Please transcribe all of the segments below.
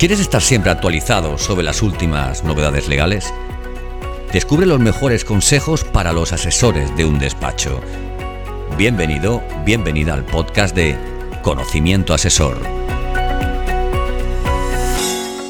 ¿Quieres estar siempre actualizado sobre las últimas novedades legales? Descubre los mejores consejos para los asesores de un despacho. Bienvenido, bienvenida al podcast de Conocimiento Asesor.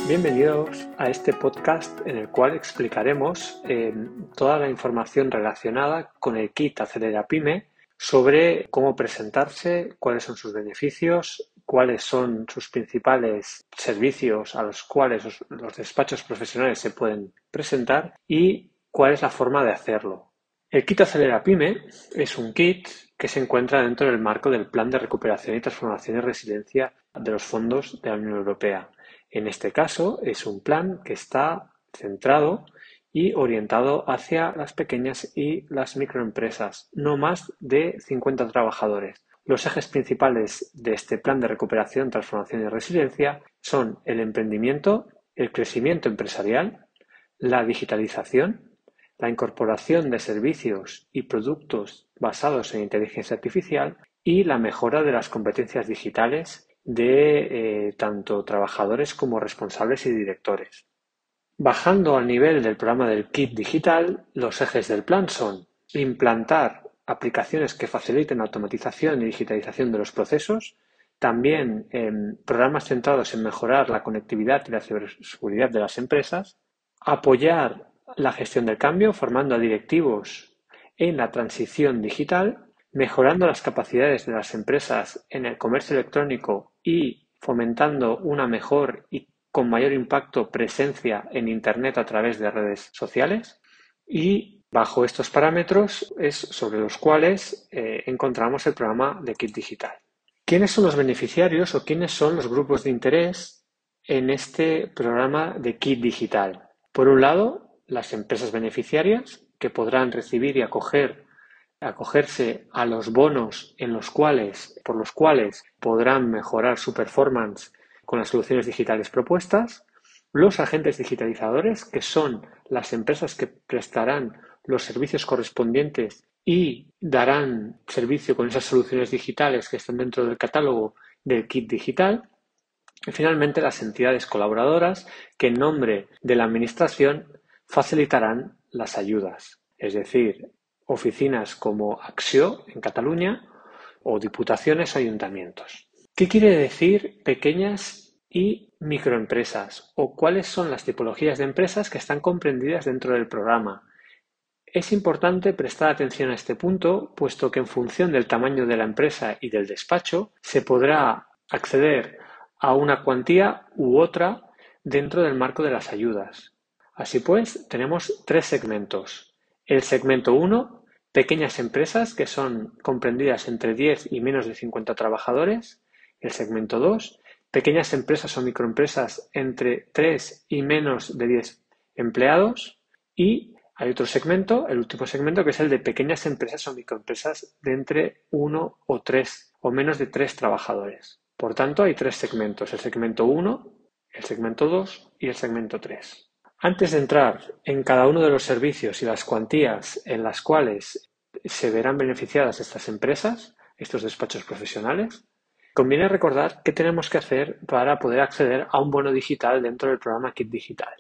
Bienvenidos a este podcast en el cual explicaremos eh, toda la información relacionada con el kit Acelera Pyme sobre cómo presentarse, cuáles son sus beneficios, cuáles son sus principales servicios a los cuales los, despachos profesionales se pueden presentar y cuál es la forma de hacerlo. El kit Acelera Pyme es un kit que se encuentra dentro del marco del Plan de Recuperación y Transformación y Resiliencia de los fondos de la Unión Europea. En este caso, es un plan que está centrado y orientado hacia las pequeñas y las microempresas, no más de 50 trabajadores. Los ejes principales de este plan de recuperación, transformación y resiliencia son el emprendimiento, el crecimiento empresarial, la digitalización, la incorporación de servicios y productos basados en inteligencia artificial y la mejora de las competencias digitales de eh, tanto trabajadores como responsables y directores. Bajando al nivel del programa del kit digital, los ejes del plan son implantar aplicaciones que faciliten la automatización y digitalización de los procesos, también em, programas centrados en mejorar la conectividad y la ciberseguridad de las empresas, apoyar la gestión del cambio formando a directivos en la transición digital, mejorando las capacidades de las empresas en el comercio electrónico y fomentando una mejor y con mayor impacto presencia en Internet a través de redes sociales y Bajo estos parámetros es sobre los cuales eh, encontramos el programa de Kit Digital. ¿Quiénes son los beneficiarios o quiénes son los grupos de interés en este programa de Kit Digital? Por un lado, las empresas beneficiarias que podrán recibir y acoger acogerse a los bonos en los cuales, por los cuales podrán mejorar su performance con las soluciones digitales propuestas, los agentes digitalizadores, que son las empresas que prestarán los servicios correspondientes y darán servicio con esas soluciones digitales que están dentro del catálogo del kit digital. Y finalmente las entidades colaboradoras que en nombre de la Administración facilitarán las ayudas, es decir, oficinas como Axio en Cataluña o diputaciones o ayuntamientos. ¿Qué quiere decir pequeñas y microempresas? ¿O cuáles son las tipologías de empresas que están comprendidas dentro del programa? Es importante prestar atención a este punto, puesto que en función del tamaño de la empresa y del despacho, se podrá acceder a una cuantía u otra dentro del marco de las ayudas. Así pues, tenemos tres segmentos. El segmento 1, pequeñas empresas que son comprendidas entre 10 y menos de 50 trabajadores. El segmento 2, pequeñas empresas o microempresas entre 3 y menos de 10 empleados. Y hay otro segmento, el último segmento, que es el de pequeñas empresas o microempresas de entre uno o tres o menos de tres trabajadores. Por tanto, hay tres segmentos, el segmento 1, el segmento 2 y el segmento 3. Antes de entrar en cada uno de los servicios y las cuantías en las cuales se verán beneficiadas estas empresas, estos despachos profesionales, conviene recordar qué tenemos que hacer para poder acceder a un bono digital dentro del programa Kit Digital.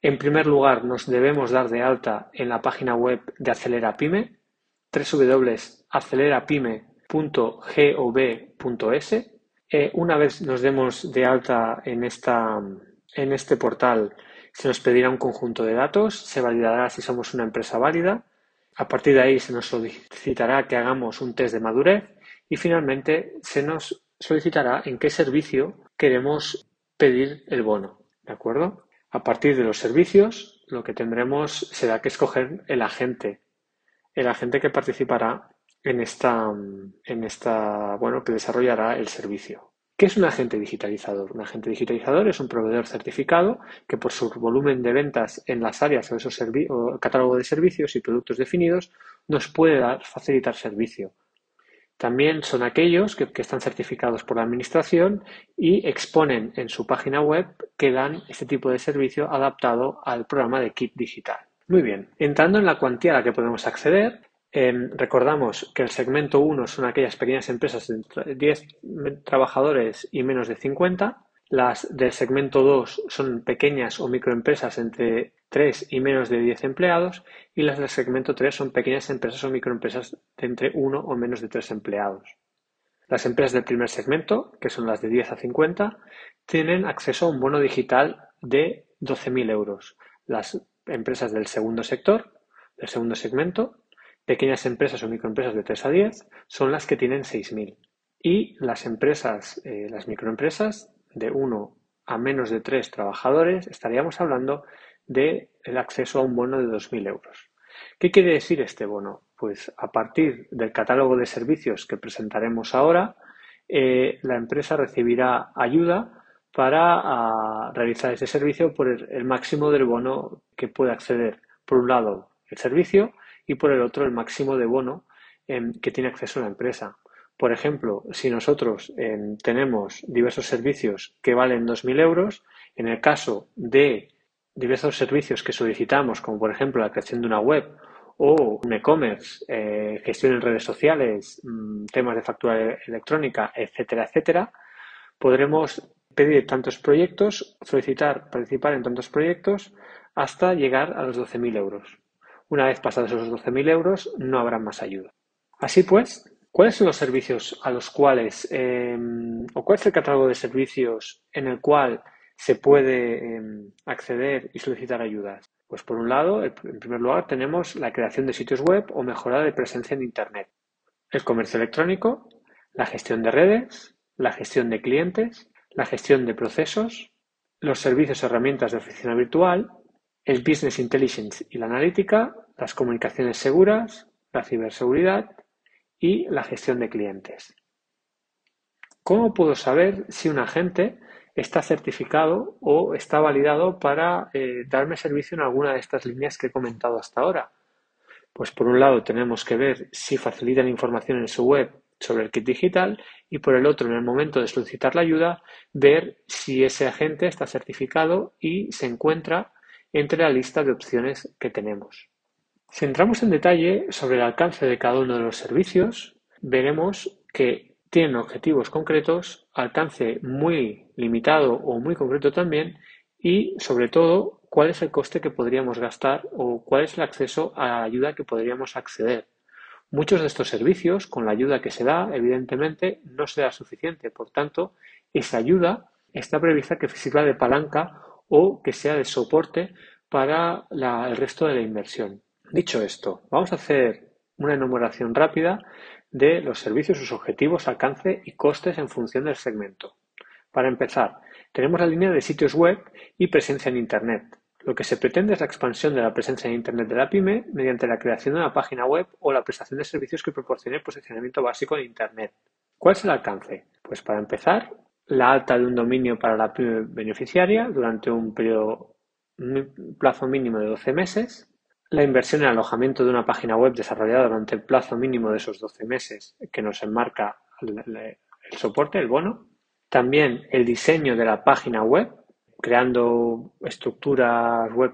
En primer lugar, nos debemos dar de alta en la página web de Acelera Pyme, www.acelerapyme.gov.es. Eh, una vez nos demos de alta en, esta, en este portal, se nos pedirá un conjunto de datos, se validará si somos una empresa válida, a partir de ahí se nos solicitará que hagamos un test de madurez y finalmente se nos solicitará en qué servicio queremos pedir el bono. ¿De acuerdo? A partir de los servicios, lo que tendremos será que escoger el agente, el agente que participará en esta, en esta, bueno, que desarrollará el servicio. ¿Qué es un agente digitalizador? Un agente digitalizador es un proveedor certificado que por su volumen de ventas en las áreas o esos o catálogo de servicios y productos definidos nos puede dar, facilitar servicio. También son aquellos que, están certificados por la Administración y exponen en su página web que dan este tipo de servicio adaptado al programa de Kit Digital. Muy bien, entrando en la cuantía a la que podemos acceder, em, recordamos que el segmento 1 son aquellas pequeñas empresas de 10 trabajadores y menos de 50 Las del segmento 2 son pequeñas o microempresas entre 3 y menos de 10 empleados y las del segmento 3 son pequeñas empresas o microempresas de entre 1 o menos de 3 empleados. Las empresas del primer segmento, que son las de 10 a 50, tienen acceso a un bono digital de 12.000 euros. Las empresas del segundo sector, del segundo segmento, pequeñas empresas o microempresas de 3 a 10, son las que tienen 6.000. Y las empresas, eh, las microempresas de 1 a menos de 3 trabajadores, estaríamos hablando del acceso a un bono de 2.000 euros. ¿Qué quiere decir este bono? Pues a partir del catálogo de servicios que presentaremos ahora, eh, la empresa recibirá ayuda para realizar ese servicio por el, máximo del bono que puede acceder. Por un lado, el servicio y por el otro, el máximo de bono que tiene acceso la empresa. Por ejemplo, si nosotros em, tenemos diversos servicios que valen 2.000 euros, en el caso de diversos servicios que solicitamos, como por ejemplo la creación de una web o un e-commerce, eh, gestión en redes sociales, mm, temas de factura electrónica, etcétera, etcétera, podremos pedir tantos proyectos, solicitar participar en tantos proyectos hasta llegar a los 12.000 euros. Una vez pasados esos 12.000 euros, no habrá más ayuda. Así pues, ¿Cuáles son los servicios a los cuales, em, o cuál es el catálogo de servicios en el cual se puede em, acceder y solicitar ayudas? Pues por un lado, en primer lugar, tenemos la creación de sitios web o mejora de presencia en Internet, el comercio electrónico, la gestión de redes, la gestión de clientes, la gestión de procesos, los servicios y herramientas de oficina virtual, el business intelligence y la analítica, las comunicaciones seguras, la ciberseguridad, y la gestión de clientes. ¿Cómo puedo saber si un agente está certificado o está validado para eh, darme servicio en alguna de estas líneas que he comentado hasta ahora? Pues por un lado tenemos que ver si facilitan información en su web sobre el kit digital y por el otro, en el momento de solicitar la ayuda, ver si ese agente está certificado y se encuentra entre la lista de opciones que tenemos. Si entramos en detalle sobre el alcance de cada uno de los servicios, veremos que tienen objetivos concretos, alcance muy limitado o muy concreto también y sobre todo cuál es el coste que podríamos gastar o cuál es el acceso a la ayuda que podríamos acceder. Muchos de estos servicios, con la ayuda que se da, evidentemente no será suficiente. Por tanto, esa ayuda está prevista que sirva de palanca o que sea de soporte para el resto de la inversión. Dicho esto, vamos a hacer una enumeración rápida de los servicios, sus objetivos, alcance y costes en función del segmento. Para empezar, tenemos la línea de sitios web y presencia en Internet. Lo que se pretende es la expansión de la presencia en Internet de la pyme mediante la creación de una página web o la prestación de servicios que proporcione posicionamiento básico en Internet. ¿Cuál es el alcance? Pues para empezar, la alta de un dominio para la pyme beneficiaria durante un periodo, un plazo mínimo de 12 meses, la inversión en alojamiento de una página web desarrollada durante el plazo mínimo de esos 12 meses que nos enmarca el, soporte, el bono. También el diseño de la página web, creando estructuras web,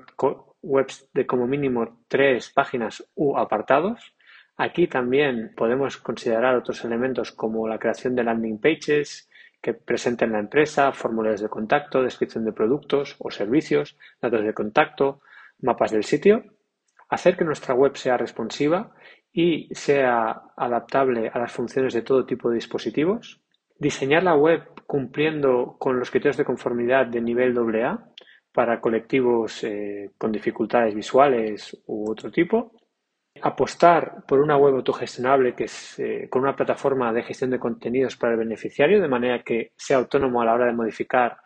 webs de como mínimo tres páginas u apartados. Aquí también podemos considerar otros elementos como la creación de landing pages que presenten la empresa, formularios de contacto, descripción de productos o servicios, datos de contacto, mapas del sitio hacer que nuestra web sea responsiva y sea adaptable a las funciones de todo tipo de dispositivos, diseñar la web cumpliendo con los criterios de conformidad de nivel AA para colectivos eh, con dificultades visuales u otro tipo, apostar por una web autogestionable que es eh, con una plataforma de gestión de contenidos para el beneficiario, de manera que sea autónomo a la hora de modificar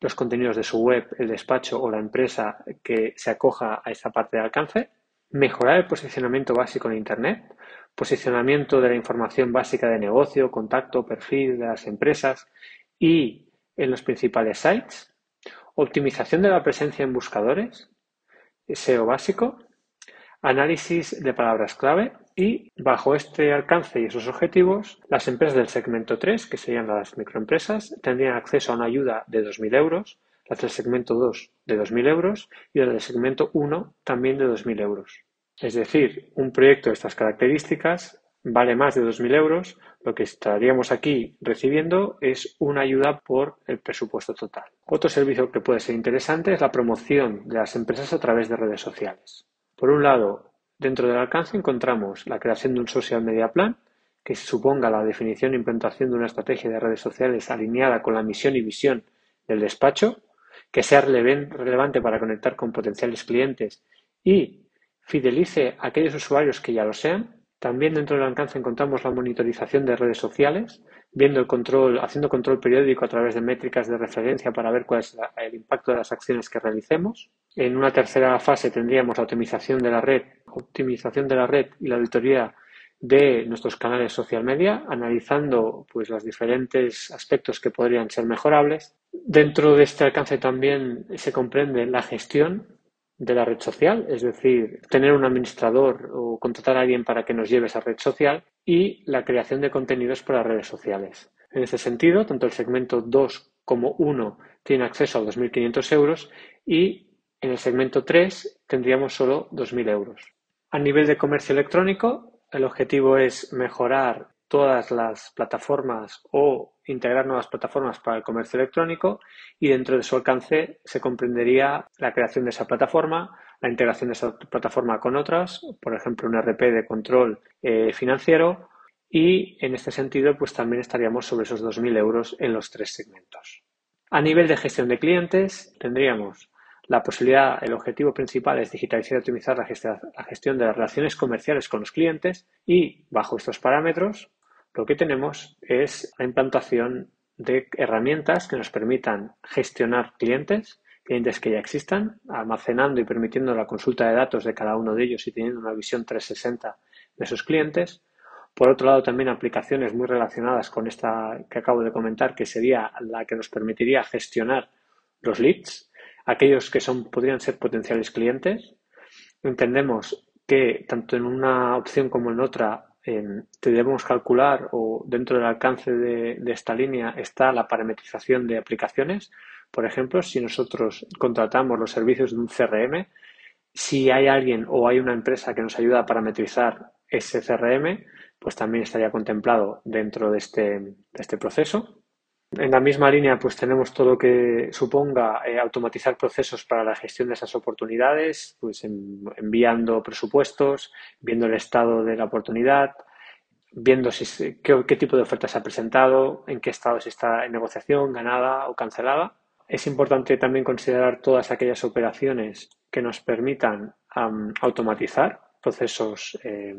los contenidos de su web, el despacho o la empresa que se acoja a esta parte de alcance mejorar el posicionamiento básico en Internet, posicionamiento de la información básica de negocio, contacto, perfil de las empresas y en los principales sites, optimización de la presencia en buscadores, SEO básico, análisis de palabras clave y bajo este alcance y esos objetivos, las empresas del segmento 3, que serían las microempresas, tendrían acceso a una ayuda de 2.000 euros las del segmento 2 de 2.000 euros y las del segmento 1 también de 2.000 euros. Es decir, un proyecto de estas características vale más de 2.000 euros, lo que estaríamos aquí recibiendo es una ayuda por el presupuesto total. Otro servicio que puede ser interesante es la promoción de las empresas a través de redes sociales. Por un lado, dentro del alcance encontramos la creación de un social media plan, que suponga la definición e implantación de una estrategia de redes sociales alineada con la misión y visión del despacho, que sea relevante para conectar con potenciales clientes y fidelice a aquellos usuarios que ya lo sean. También dentro del alcance encontramos la monitorización de redes sociales, viendo el control, haciendo control periódico a través de métricas de referencia para ver cuál es el impacto de las acciones que realicemos. En una tercera fase tendríamos la optimización de la red, optimización de la red y la auditoría de nuestros canales social media, analizando pues los diferentes aspectos que podrían ser mejorables. Dentro de este alcance también se comprende la gestión de la red social, es decir, tener un administrador o contratar a alguien para que nos lleve esa red social y la creación de contenidos para redes sociales. En este sentido, tanto el segmento 2 como 1 tienen acceso a 2.500 euros y en el segmento 3 tendríamos solo 2.000 euros. A nivel de comercio electrónico, el objetivo es mejorar todas las plataformas o integrar nuevas plataformas para el comercio electrónico y dentro de su alcance se comprendería la creación de esa plataforma, la integración de esa plataforma con otras, por ejemplo un RP de control eh, financiero y en este sentido pues también estaríamos sobre esos 2.000 euros en los tres segmentos. A nivel de gestión de clientes tendríamos la posibilidad, el objetivo principal es digitalizar y optimizar la gestión, de las relaciones comerciales con los clientes y bajo estos parámetros lo que tenemos es la implantación de herramientas que nos permitan gestionar clientes, clientes que ya existan, almacenando y permitiendo la consulta de datos de cada uno de ellos y teniendo una visión 360 de esos clientes. Por otro lado, también aplicaciones muy relacionadas con esta que acabo de comentar, que sería la que nos permitiría gestionar los leads, aquellos que son, podrían ser potenciales clientes. Entendemos que tanto en una opción como en otra debemos calcular o dentro del alcance de, esta línea está la parametrización de aplicaciones. Por ejemplo, si nosotros contratamos los servicios de un CRM, si hay alguien o hay una empresa que nos ayuda a parametrizar ese CRM, pues también estaría contemplado dentro de este, de este proceso. En la misma línea, pues tenemos todo lo que suponga eh, automatizar procesos para la gestión de esas oportunidades, pues enviando presupuestos, viendo el estado de la oportunidad, viendo si, qué, qué, tipo de oferta se ha presentado, en qué estado se está en negociación, ganada o cancelada. Es importante también considerar todas aquellas operaciones que nos permitan automatizar procesos eh,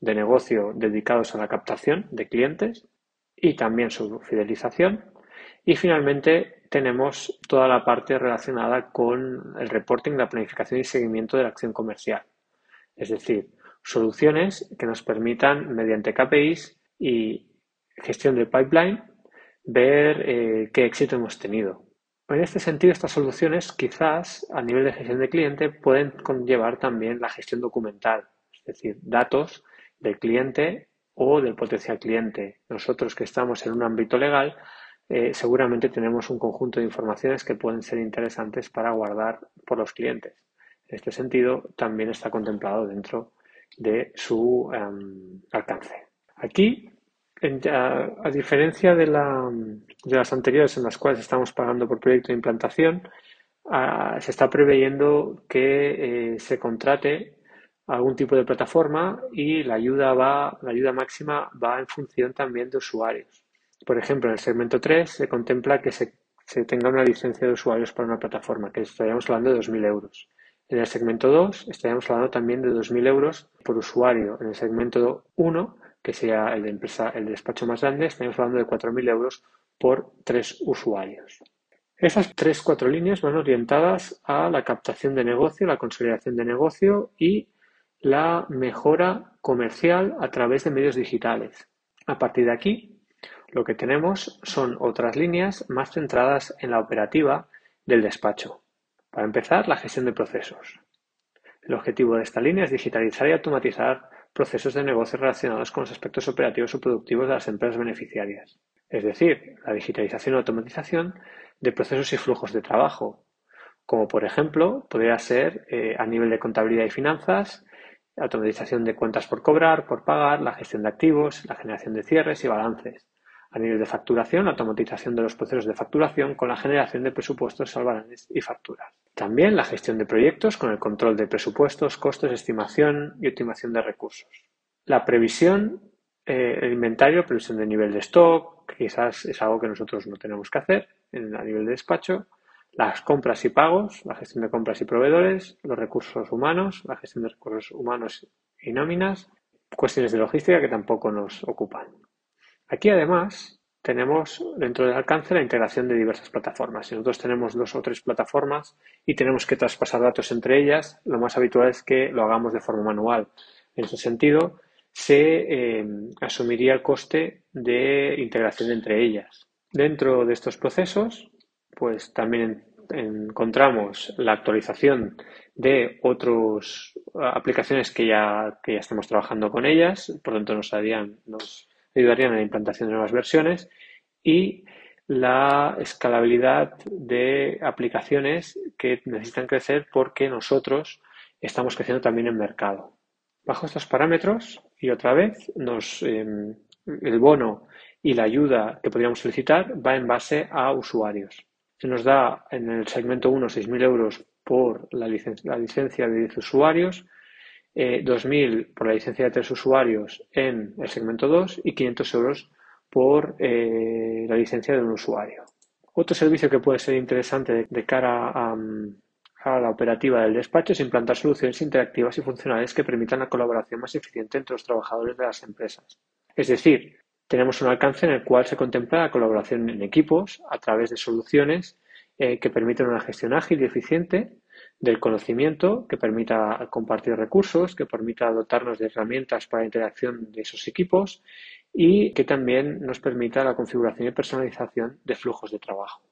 de negocio dedicados a la captación de clientes y también su fidelización. Y finalmente tenemos toda la parte relacionada con el reporting, la planificación y seguimiento de la acción comercial. Es decir, soluciones que nos permitan, mediante KPIs y gestión del pipeline, ver eh, qué éxito hemos tenido. En este sentido, estas soluciones quizás a nivel de gestión de cliente pueden conllevar también la gestión documental, es decir, datos del cliente o del potencial cliente. Nosotros que estamos en un ámbito legal, eh, seguramente tenemos un conjunto de informaciones que pueden ser interesantes para guardar por los clientes. En este sentido, también está contemplado dentro de su em, alcance. Aquí, a, diferencia de, las anteriores en las cuales estamos pagando por proyecto de implantación, ah, se está preveyendo que eh, se contrate algún tipo de plataforma y la ayuda va, la ayuda máxima va en función también de usuarios. Por ejemplo, en el segmento 3 se contempla que se, tenga una licencia de usuarios para una plataforma, que estaríamos hablando de 2.000 euros. En el segmento 2 estaríamos hablando también de 2.000 euros por usuario. En el segmento 1, que sea el de empresa, el despacho más grande, estaríamos hablando de 4.000 euros por tres usuarios. Esas tres, cuatro líneas van orientadas a la captación de negocio, la consolidación de negocio y la mejora comercial a través de medios digitales. A partir de aquí, lo que tenemos son otras líneas más centradas en la operativa del despacho. Para empezar, la gestión de procesos. El objetivo de esta línea es digitalizar y automatizar procesos de negocio relacionados con los aspectos operativos o productivos de las empresas beneficiarias. Es decir, la digitalización y automatización de procesos y flujos de trabajo, como por ejemplo podría ser eh, a nivel de contabilidad y finanzas, automatización de cuentas por cobrar, por pagar, la gestión de activos, la generación de cierres y balances. A nivel de facturación, la automatización de los procesos de facturación con la generación de presupuestos, salvarandes y facturas. También la gestión de proyectos con el control de presupuestos, costos, estimación y optimización de recursos. La previsión, eh, el inventario, previsión de nivel de stock, quizás es algo que nosotros no tenemos que hacer a nivel de despacho. Las compras y pagos, la gestión de compras y proveedores, los recursos humanos, la gestión de recursos humanos y nóminas, cuestiones de logística que tampoco nos ocupan. Aquí además tenemos dentro del alcance la integración de diversas plataformas. Si nosotros tenemos dos o tres plataformas y tenemos que traspasar datos entre ellas, lo más habitual es que lo hagamos de forma manual. En ese sentido, se eh, asumiría el coste de integración entre ellas. Dentro de estos procesos, pues también encontramos la actualización de otras aplicaciones que ya, que ya estamos trabajando con ellas, por lo tanto nos, harían, nos ayudarían a la implantación de nuevas versiones y la escalabilidad de aplicaciones que necesitan crecer porque nosotros estamos creciendo también en mercado. Bajo estos parámetros, y otra vez, nos, em, el bono y la ayuda que podríamos solicitar va en base a usuarios. Se nos da en el segmento 1 6.000 euros por la licencia, la licencia de 10 usuarios, 2.000 eh, por la licencia de 3 usuarios en el segmento 2 y 500 euros por eh, la licencia de un usuario. Otro servicio que puede ser interesante de, cara a, a, la operativa del despacho es implantar soluciones interactivas y funcionales que permitan la colaboración más eficiente entre los trabajadores de las empresas. Es decir, tenemos un alcance en el cual se contempla la colaboración en equipos a través de soluciones eh, que permiten una gestión ágil y eficiente del conocimiento, que permita compartir recursos, que permita dotarnos de herramientas para la interacción de esos equipos y que también nos permita la configuración y personalización de flujos de trabajo.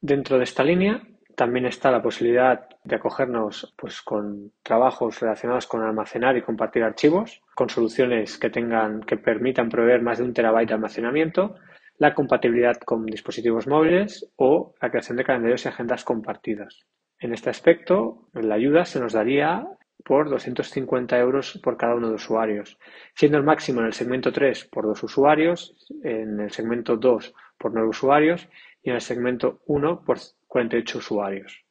Dentro de esta línea también está la posibilidad de acogernos pues, con trabajos relacionados con almacenar y compartir archivos, con soluciones que tengan, que permitan proveer más de un terabyte de almacenamiento, la compatibilidad con dispositivos móviles o la creación de calendarios y agendas compartidas. En este aspecto, la ayuda se nos daría por 250 euros por cada uno de usuarios, siendo el máximo en el segmento 3 por dos usuarios, en el segmento 2 por nueve usuarios y en el segmento 1 por 48 usuarios.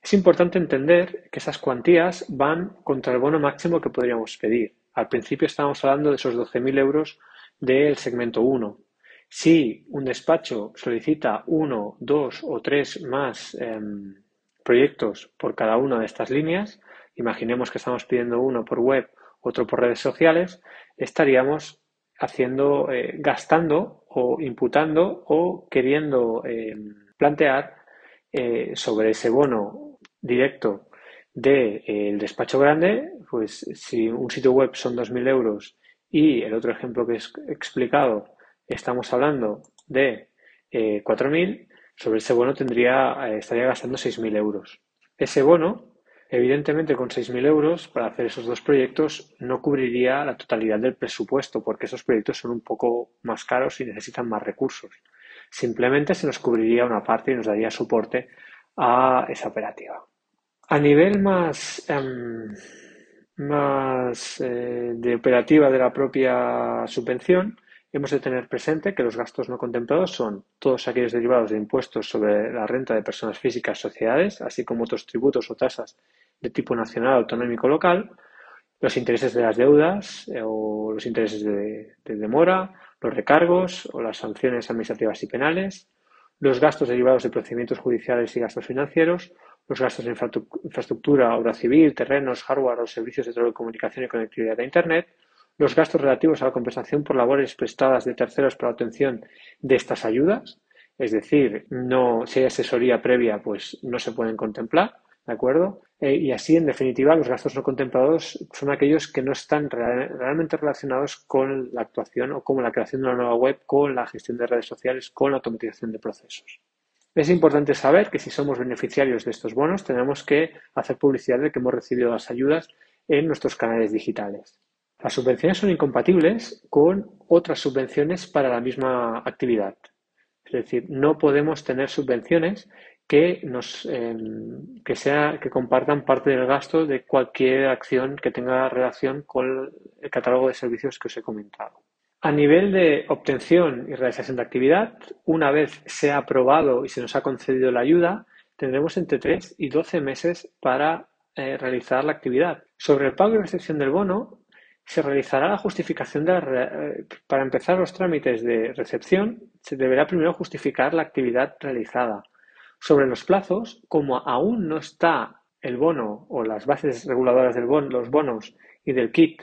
Es importante entender que esas cuantías van contra el bono máximo que podríamos pedir. Al principio estábamos hablando de esos 12.000 euros del segmento 1. Si un despacho solicita uno, dos o tres más em, proyectos por cada una de estas líneas, imaginemos que estamos pidiendo uno por web, otro por redes sociales, estaríamos haciendo, eh, gastando o imputando o queriendo em, plantear eh, sobre ese bono directo del de, despacho grande, pues si un sitio web son 2.000 euros y el otro ejemplo que he explicado estamos hablando de eh, 4.000, sobre ese bono tendría, eh, estaría gastando 6.000 euros. Ese bono, evidentemente con 6.000 euros para hacer esos dos proyectos no cubriría la totalidad del presupuesto porque esos proyectos son un poco más caros y necesitan más recursos. Simplemente se nos cubriría una parte y nos daría soporte a esa operativa. A nivel más, em, más eh, de operativa de la propia subvención, hemos de tener presente que los gastos no contemplados son todos aquellos derivados de impuestos sobre la renta de personas físicas, sociedades, así como otros tributos o tasas de tipo nacional, autonómico, local, los intereses de las deudas eh, o los intereses de demora, los recargos o las sanciones administrativas y penales, los gastos derivados de procedimientos judiciales y gastos financieros, los gastos de infraestructura, obra civil, terrenos, hardware o servicios de telecomunicación y conectividad a Internet, los gastos relativos a la compensación por labores prestadas de terceros para la obtención de estas ayudas, es decir, no, si hay asesoría previa, pues no se pueden contemplar, ¿de acuerdo? Eh, y así, en definitiva, los gastos no contemplados son aquellos que no están realmente relacionados con la actuación o con la creación de una nueva web, con la gestión de redes sociales, con la automatización de procesos. Es importante saber que si somos beneficiarios de estos bonos, tenemos que hacer publicidad de que hemos recibido las ayudas en nuestros canales digitales. Las subvenciones son incompatibles con otras subvenciones para la misma actividad. Es decir, no podemos tener subvenciones que nos em, que sea que compartan parte del gasto de cualquier acción que tenga relación con el catálogo de servicios que os he comentado. A nivel de obtención y realización de actividad, una vez se ha aprobado y se nos ha concedido la ayuda, tendremos entre 3 y 12 meses para eh, realizar la actividad. Sobre el pago y recepción del bono, se realizará la justificación de eh, para empezar los trámites de recepción, se deberá primero justificar la actividad realizada. Sobre los plazos, como aún no está el bono o las bases reguladoras del bono, los bonos y del kit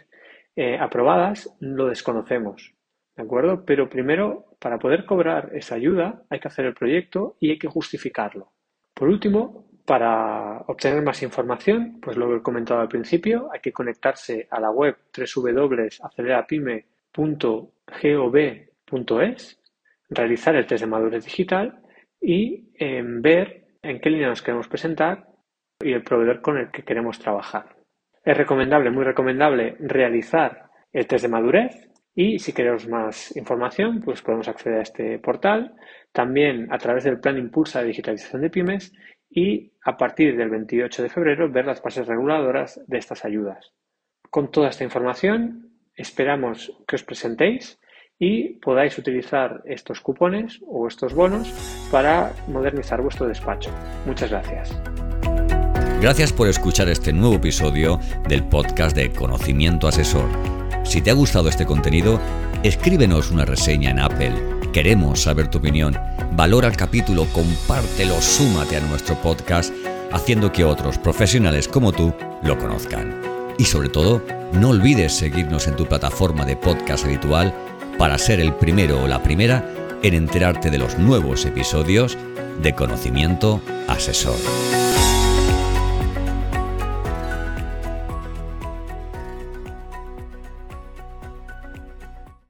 eh, aprobadas, lo desconocemos. ¿De acuerdo? Pero primero, para poder cobrar esa ayuda, hay que hacer el proyecto y hay que justificarlo. Por último, para obtener más información, pues lo he comentado al principio, hay que conectarse a la web www.acelerapyme.gov.es, realizar el test de madurez digital y em, ver en qué línea nos queremos presentar y el proveedor con el que queremos trabajar. Es recomendable, muy recomendable, realizar el test de madurez y si queremos más información, pues podemos acceder a este portal. También a través del Plan Impulsa de Digitalización de Pymes y a partir del 28 de febrero ver las bases reguladoras de estas ayudas. Con toda esta información, esperamos que os presentéis y podáis utilizar estos cupones o estos bonos para modernizar vuestro despacho. Muchas gracias. Gracias por escuchar este nuevo episodio del podcast de Conocimiento Asesor. Si te ha gustado este contenido, escríbenos una reseña en Apple. Queremos saber tu opinión. Valora el capítulo, compártelo, súmate a nuestro podcast, haciendo que otros profesionales como tú lo conozcan. Y sobre todo, no olvides seguirnos en tu plataforma de podcast habitual para ser el primero o la primera en enterarte de los nuevos episodios de Conocimiento Asesor.